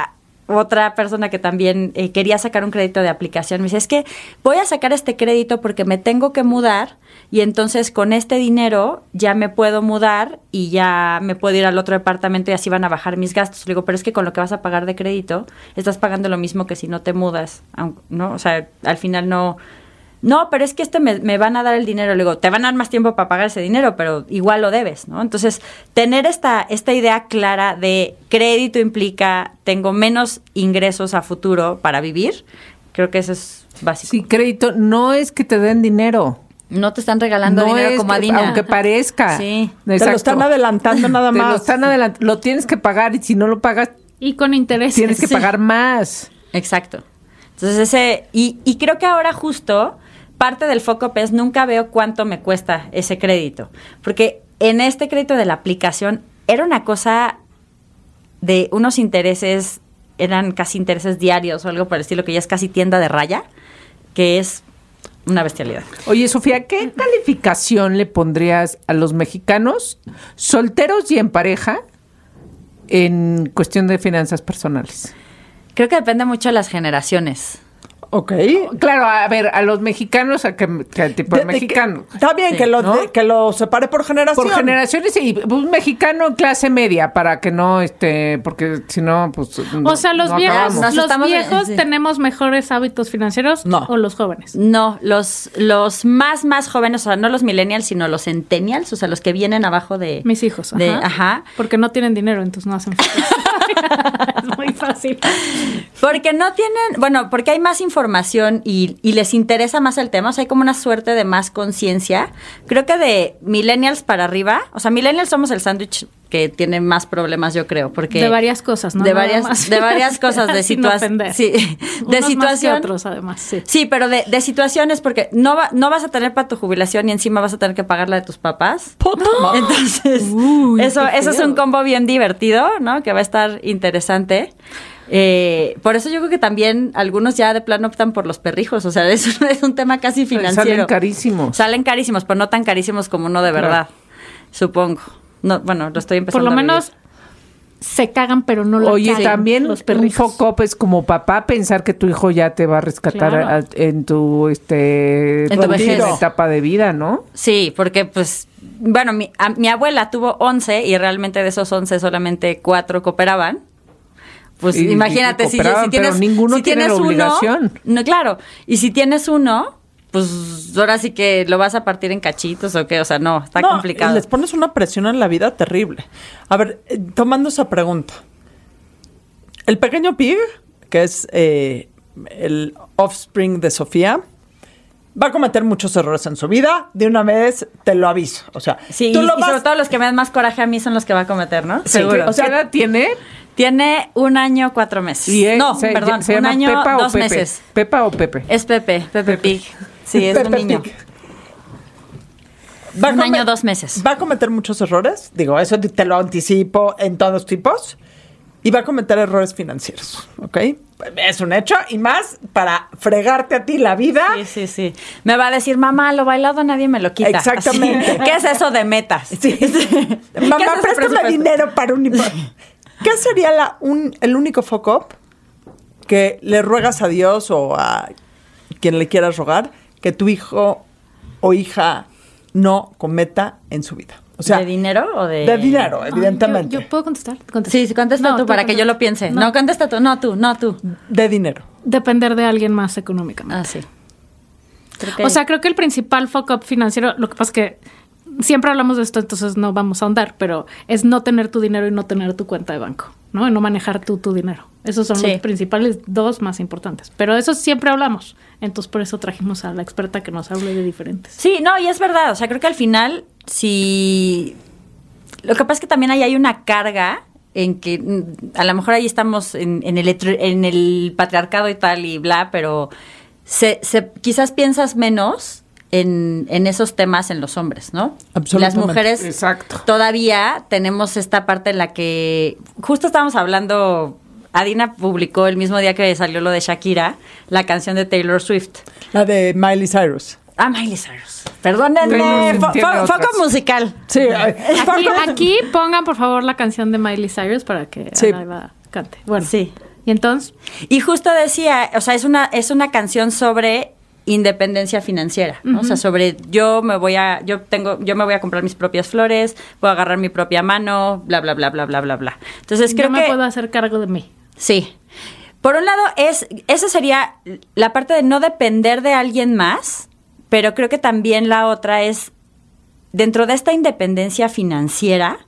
otra persona que también eh, quería sacar un crédito de aplicación. Me dice, es que voy a sacar este crédito porque me tengo que mudar y entonces con este dinero ya me puedo mudar y ya me puedo ir al otro departamento y así van a bajar mis gastos. Le digo, pero es que con lo que vas a pagar de crédito estás pagando lo mismo que si no te mudas, ¿no? O sea, al final no... No, pero es que este me, me van a dar el dinero. Le digo, te van a dar más tiempo para pagar ese dinero, pero igual lo debes, ¿no? Entonces, tener esta, esta idea clara de crédito implica tengo menos ingresos a futuro para vivir, creo que eso es básico. Sí, crédito no es que te den dinero. No te están regalando no dinero es como que- Adina. aunque parezca. [laughs] Sí. Te lo Exacto. están adelantando nada [laughs] Te más. lo están adelant- Lo tienes que pagar y si no lo pagas, Y con intereses. tienes que Sí. pagar más. Exacto. Entonces ese, y, y creo que ahora justo parte del foco es nunca veo cuánto me cuesta ese crédito. Porque en este crédito de la aplicación era una cosa de unos intereses, eran casi intereses diarios o algo por el estilo, que ya es casi tienda de raya, que es una bestialidad. Oye, Sofía, ¿qué calificación le pondrías a los mexicanos solteros y en pareja en cuestión de finanzas personales? Creo que depende mucho de las generaciones. Ok. Claro, a ver, a los mexicanos, a qué, qué tipo de, que- mexicano. Está bien Sí, que, lo, ¿no? de- que lo separe por generación. Por generaciones y un mexicano clase media para que no este porque si no pues O sea, los no viejos, los viejos sí. tenemos mejores hábitos financieros No. o los jóvenes. No, los, los más, más jóvenes, o sea, no los millennials, sino los centennials, o sea, los que vienen abajo de... Mis hijos, de- ajá. ajá. Porque no tienen dinero, entonces no hacen falta. [laughs] [laughs] es muy fácil. Porque no tienen, bueno, porque hay más información y, les interesa más el tema, o sea, hay como una suerte de más conciencia. Creo que de millennials para arriba, o sea, millennials somos el sándwich que tiene más problemas, yo creo, porque... de varias cosas, ¿no? De Nada varias, más. de varias cosas, de [laughs] situación. Sí, de Unos más que situación. otros, además, sí. Sí, pero de, de situaciones, porque no, va, no vas a tener para tu jubilación y encima vas a tener que pagar la de tus papás. Puta. Entonces, Uy, eso, eso es un combo bien divertido, ¿no? Que va a estar interesante. Eh, por eso yo creo que también algunos ya de plano optan por los perrijos. O sea, [laughs] es, un- es un tema casi financiero. salen carísimos. Salen carísimos, pero no tan carísimos como uno de Claro. verdad. Supongo. No, bueno, lo estoy empezando Por lo a menos se cagan, pero no la Oye, cagan también los un foco es como papá pensar que tu hijo ya te va a rescatar Claro. a- en tu este En tu vejez. etapa de vida, ¿no? Sí, porque pues, bueno, mi, a- mi abuela tuvo 11 y realmente de esos 11 solamente 4 cooperaban. Pues Y- y imagínate, si, si cooperaban, pero tienes, ninguno si tiene la tienes uno, obligación. no, claro, y si tienes uno, pues ahora sí que lo vas a partir en cachitos o qué, o sea, no, está No, complicado. Les pones una presión en la vida terrible. A ver, eh, tomando esa pregunta. El pequeño pig, que es eh, el offspring de Sofía, va a cometer muchos errores en su vida. De una vez te lo aviso. O sea, Sí, tú y, lo y vas- sobre todo los que me dan más coraje a mí son los que va a cometer, ¿no? Sí, Seguro. o sea, ¿Qué edad tiene? Tiene un año, cuatro meses. Y él no, se- perdón, ¿se un llama año, Pepa o dos Pepe? meses. ¿Pepa o Pepe? Es Pepe, Pepe Pig. Sí, es un Pepe niño. Pig. Va a Un año, dos meses. Va a cometer muchos errores. Digo, eso te te lo anticipo en todos tipos. Y va a cometer errores financieros, ¿ok? Es un hecho. Y más para fregarte a ti la vida. Sí, sí, sí. Me va a decir, mamá, lo bailado nadie me lo quita. Exactamente. Así. [laughs] ¿Qué es eso de metas? Sí. [laughs] ¿Qué es Mamá, ese préstame dinero para un... [laughs] ¿Qué sería la, un, el único foco up que le ruegas a Dios o a quien le quieras rogar que tu hijo o hija no cometa en su vida? O sea, ¿De dinero o de...? de dinero, Ay, evidentemente. ¿Yo, yo puedo contestar? Contesta. Sí, sí, contesta No, tú para que yo lo piense. No. contesta tú. No, tú, no, tú. De dinero. Depender de alguien más económicamente. Ah, sí. Creo que- O sea, creo que el principal fuck up financiero, lo que pasa es que siempre hablamos de esto, entonces no vamos a ahondar, pero es no tener tu dinero y no tener tu cuenta de banco, ¿no? Y no manejar tú tu dinero. Esos son Sí. los principales dos más importantes. Pero de eso siempre hablamos. Entonces, por eso trajimos a la experta que nos hable de diferentes. Sí, no, y es verdad. O sea, creo que al final, si. Lo que pasa es que también ahí hay una carga en que mm, a lo mejor ahí estamos en, en el, en el patriarcado y tal y bla, pero se, se- quizás piensas menos en, en esos temas en los hombres, ¿no? Absolutamente. Las mujeres Exacto. todavía tenemos esta parte en la que justo estábamos hablando. Adina publicó el mismo día que salió lo de Shakira, la canción de Taylor Swift. La de Miley Cyrus. Ah, Miley Cyrus. Perdónenme. Foco musical. Sí, Aquí, aquí pongan, por favor, la canción de Miley Cyrus para que Sí. Ana cante. Bueno, Sí. Y entonces, Y justo decía, o sea, es una, es una canción sobre independencia financiera, ¿no? O sea, sobre yo me voy a, yo tengo, yo me voy a comprar mis propias flores, voy a agarrar mi propia mano, bla, bla, bla, bla, bla, bla, bla. Entonces creo yo me que puedo hacer cargo de mí. Sí. Por un lado, es, esa sería la parte de no depender de alguien más, pero creo que también la otra es, dentro de esta independencia financiera,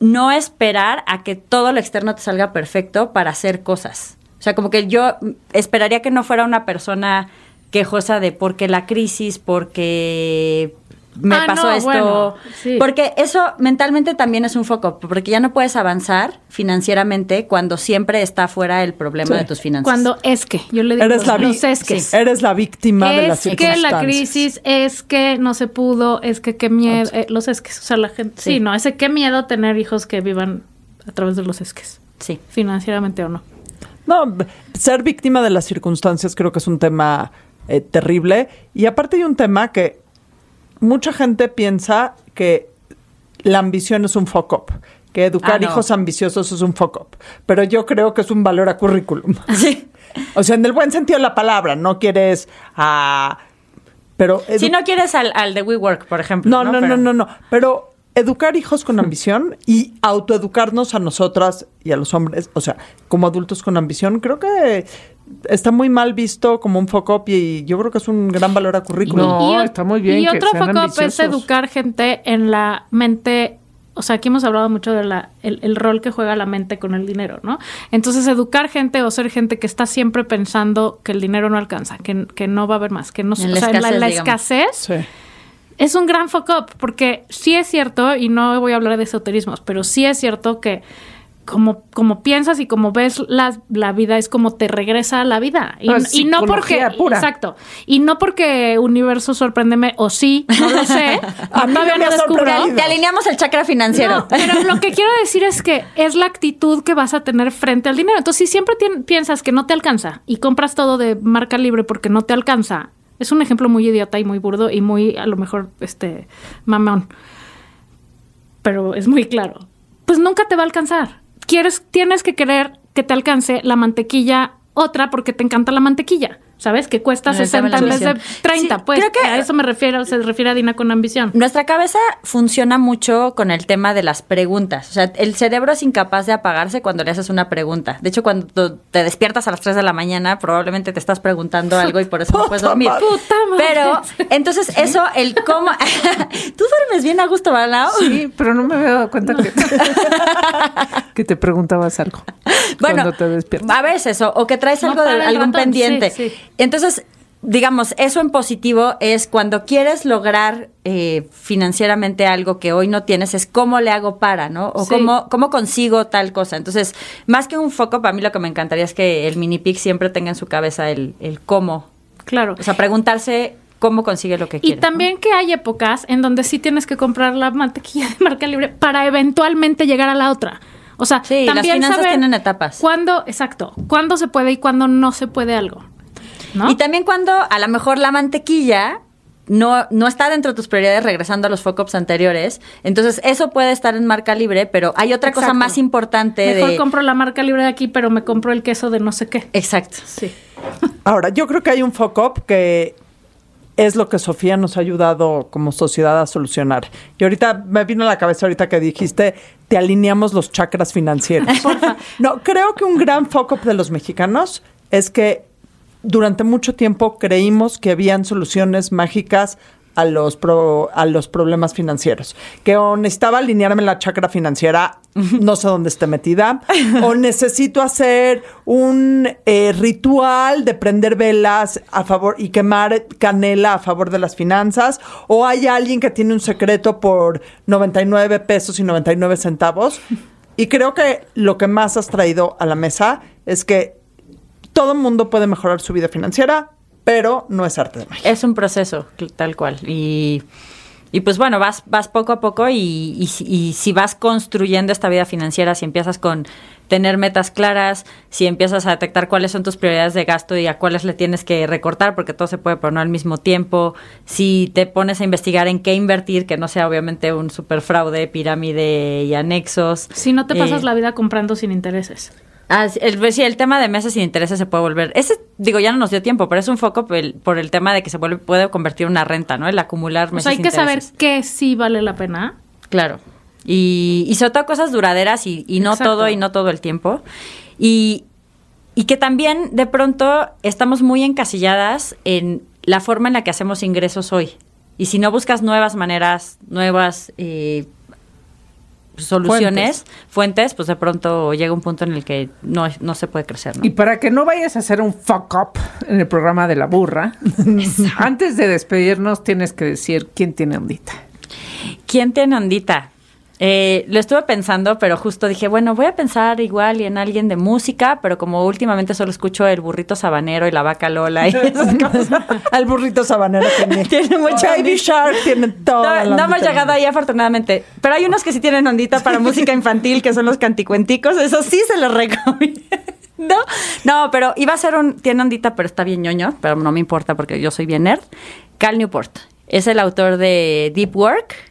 no esperar a que todo lo externo te salga perfecto para hacer cosas. O sea, como que yo esperaría que no fuera una persona quejosa de por qué la crisis, porque me Ah, pasó no, esto. bueno, sí. Porque eso mentalmente también es un foco, porque ya no puedes avanzar financieramente cuando siempre está fuera el problema Sí. de tus finanzas. Cuando es que, yo le digo Eres la, los es que. eres la víctima de las Es que circunstancias. la crisis, es que no se pudo, es que qué miedo, eh, los esques, o sea, la gente, sí. Sí. no, ese qué miedo tener hijos que vivan a través de los esques, Sí. financieramente o no. No, ser víctima de las circunstancias creo que es un tema eh, terrible. Y aparte hay un tema que mucha gente piensa que la ambición es un fuck up, que educar Ah, no. hijos ambiciosos es un fuck up. Pero yo creo que es un valor a currículum. [laughs] Sí. O sea, en el buen sentido de la palabra, no quieres a... pero Si no quieres al, al de WeWork, por ejemplo. no, no, no, Pero- no, no. Pero educar hijos con ambición y autoeducarnos a nosotras y a los hombres, o sea, como adultos con ambición, creo que está muy mal visto como un foco y yo creo que es un gran valor a currículum. No, o- está muy bien Y que otro sean foco es educar gente en la mente. O sea, aquí hemos hablado mucho del el, el rol que juega la mente con el dinero, ¿no? Entonces, educar gente o ser gente que está siempre pensando que el dinero no alcanza, que, que no va a haber más, que no En o la sea, en la, escasez, la escasez Sí. es un gran fuck up, porque sí es cierto, y no voy a hablar de esoterismos, pero sí es cierto que como, como piensas y como ves la, la vida es como te regresa a la vida. Y, Ah, y no porque. pura. Exacto. Y no porque universo sorpréndeme, o sí, no lo sé. [laughs] A mí todavía no descubro. Te alineamos el chakra financiero. No, pero lo que quiero decir es que es la actitud que vas a tener frente al dinero. Entonces, si siempre piensas que no te alcanza y compras todo de marca libre porque no te alcanza, es un ejemplo muy idiota y muy burdo y muy, a lo mejor, este, mamón. Pero es muy claro. Pues nunca te va a alcanzar. Quieres, tienes que querer que te alcance la mantequilla otra porque te encanta la mantequilla. ¿Sabes? Que cuesta está 60 en vez de ambición. 30. Sí, pues creo que- a eso me refiero, se refiere a Dina con ambición. Nuestra cabeza funciona mucho con el tema de las preguntas. O sea, el cerebro es incapaz de apagarse cuando le haces una pregunta. De hecho, cuando te despiertas a las 3 de la mañana, probablemente te estás preguntando algo y por eso no puedes dormir. madre. Puta madre. Pero, entonces, eso, el cómo. [laughs] Tú duermes bien a gusto, ¿verdad? Sí, pero no me había dado cuenta que, [laughs] que te preguntabas algo Bueno, cuando te despiertas. a veces, o, o que traes No algo de algún ratón, pendiente. sí, sí. Entonces, digamos, eso en positivo es cuando quieres lograr eh, financieramente algo que hoy no tienes, es cómo le hago para, ¿no? O Sí. cómo, cómo consigo tal cosa. Entonces, más que un foco, para mí lo que me encantaría es que el mini pic siempre tenga en su cabeza el, el cómo. Claro. O sea, preguntarse cómo consigue lo que Y quiere. ¿no? también que hay épocas en donde sí tienes que comprar la mantequilla de marca libre para eventualmente llegar a la otra. O sea, Sí, las también finanzas saber tienen etapas. Cuándo, exacto, cuándo se puede y cuándo no se puede algo. ¿No? Y también cuando a lo mejor la mantequilla no, no está dentro de tus prioridades regresando a los focus anteriores. Entonces, eso puede estar en marca libre, pero hay otra cosa más importante Mejor de. compro la marca libre de aquí, pero me compro el queso de no sé qué. Exacto. Sí. Ahora, yo creo que hay un fuck up que es lo que Sofía nos ha ayudado como sociedad a solucionar. Y ahorita me vino a la cabeza ahorita que dijiste, te alineamos los chakras financieros. [laughs] no, creo que un gran up de los mexicanos es que durante mucho tiempo creímos que habían soluciones mágicas a los pro- a los problemas financieros. Que o necesitaba alinearme la chakra financiera, no sé dónde esté metida, o [laughs] necesito hacer un eh, ritual de prender velas a favor y quemar canela a favor de las finanzas, o hay alguien que tiene un secreto por 99 pesos y 99 centavos. [laughs] Y creo que lo que más has traído a la mesa es que todo el mundo puede mejorar su vida financiera, pero no es arte de magia. Es un proceso, tal cual. Y, y pues bueno, vas, vas poco a poco y, y si- y si vas construyendo esta vida financiera, si empiezas con tener metas claras, si empiezas a detectar cuáles son tus prioridades de gasto y a cuáles le tienes que recortar, porque todo se puede poner al mismo tiempo, si te pones a investigar en qué invertir, que no sea obviamente un super fraude, pirámide y anexos. Si no te pasas Eh, la vida comprando sin intereses. Ah, sí, el, pues sí, el tema de meses sin intereses se puede volver. Ese, digo, ya no nos dio tiempo, pero es un foco por el, por el tema de que se vuelve, puede convertir en una renta, ¿no? El acumular O sea, hay sin que saber qué sí vale la pena. Claro. Y, y sobre todo cosas duraderas y, y no Exacto. todo y no todo el tiempo. Y, y que también de pronto estamos muy encasilladas en la forma en la que hacemos ingresos hoy. Y si no buscas nuevas maneras, nuevas eh, soluciones, fuentes. pues de pronto llega un punto en el que no, no se puede crecer. ¿no? Y para que no vayas a hacer un fuck up en el programa de la burra, [laughs] antes de despedirnos tienes que decir quién tiene ondita. ¿Quién tiene ondita? Eh, lo estuve pensando, pero justo dije, bueno, voy a pensar igual y en alguien de música, pero como últimamente solo escucho el burrito sabanero y la vaca Lola y esas [laughs] cosas. Al burrito sabanero tiene. [laughs] Tiene mucha Baby. Shark tiene toda No, no hemos llegado ahí afortunadamente, pero hay unos que sí tienen ondita para música infantil, que son los canticuenticos, eso sí se los recomiendo. No, pero iba a ser un, tiene ondita, pero está bien ñoño, pero no me importa porque yo soy bien nerd. Cal Newport, es el autor de Deep Work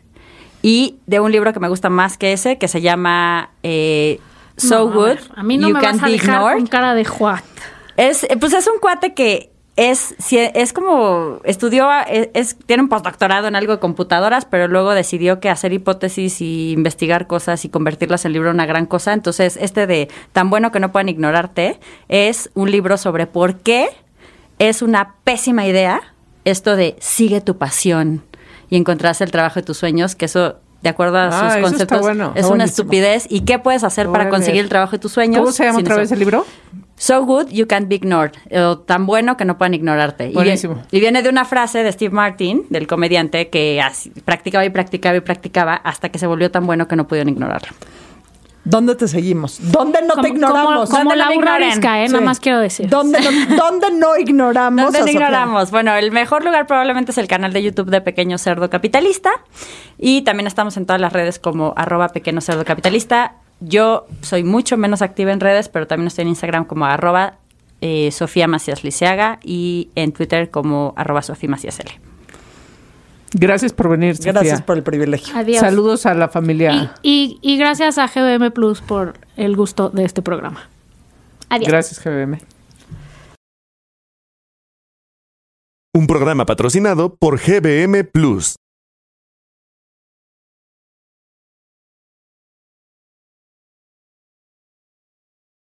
y de un libro que me gusta más que ese, que se llama eh, So No, a Good, ver, a mí no You me Can't vas a dejar Ignored. con cara de what. Es, pues es un cuate que es, si- es como, estudió, es, es- tiene un postdoctorado en algo de computadoras, pero luego decidió que hacer hipótesis y investigar cosas y convertirlas en libro una gran cosa. Entonces, este de Tan bueno que no puedan ignorarte es un libro sobre por qué es una pésima idea esto de sigue tu pasión y encontrarse el trabajo de tus sueños, que eso... De acuerdo a Ah, sus conceptos, bueno. es una estupidez. ¿Y qué puedes hacer para conseguir el trabajo de tus sueños? ¿Cómo se llama otra eso? vez el libro? So good you can't be ignored. O tan bueno que no puedan ignorarte. Y Buenísimo. Y, viene de una frase de Steve Martin, del comediante, que así- practicaba y practicaba y practicaba hasta que se volvió tan bueno que no pudieron ignorarlo. ¿Dónde te seguimos? ¿Dónde no te ignoramos? Como, como ¿Dónde la no ¿eh? Sí. Nada más quiero decir. ¿Dónde no, [laughs] dónde no ignoramos? ¿Dónde ignoramos? Bueno, el mejor lugar probablemente es el canal de YouTube de Pequeño Cerdo Capitalista. Y también estamos en todas las redes como arroba Pequeño Cerdo Capitalista. Yo soy mucho menos activa en redes, pero también estoy en Instagram como arroba eh, Sofía Macías Liceaga y en Twitter como arroba Sofía Macías L. Gracias por venir, Sofía. Gracias por el privilegio. Adiós. Saludos a la familia. Y, y, y gracias a GBM Plus por el gusto de este programa. Adiós. Gracias, GBM. Un programa patrocinado por GBM Plus.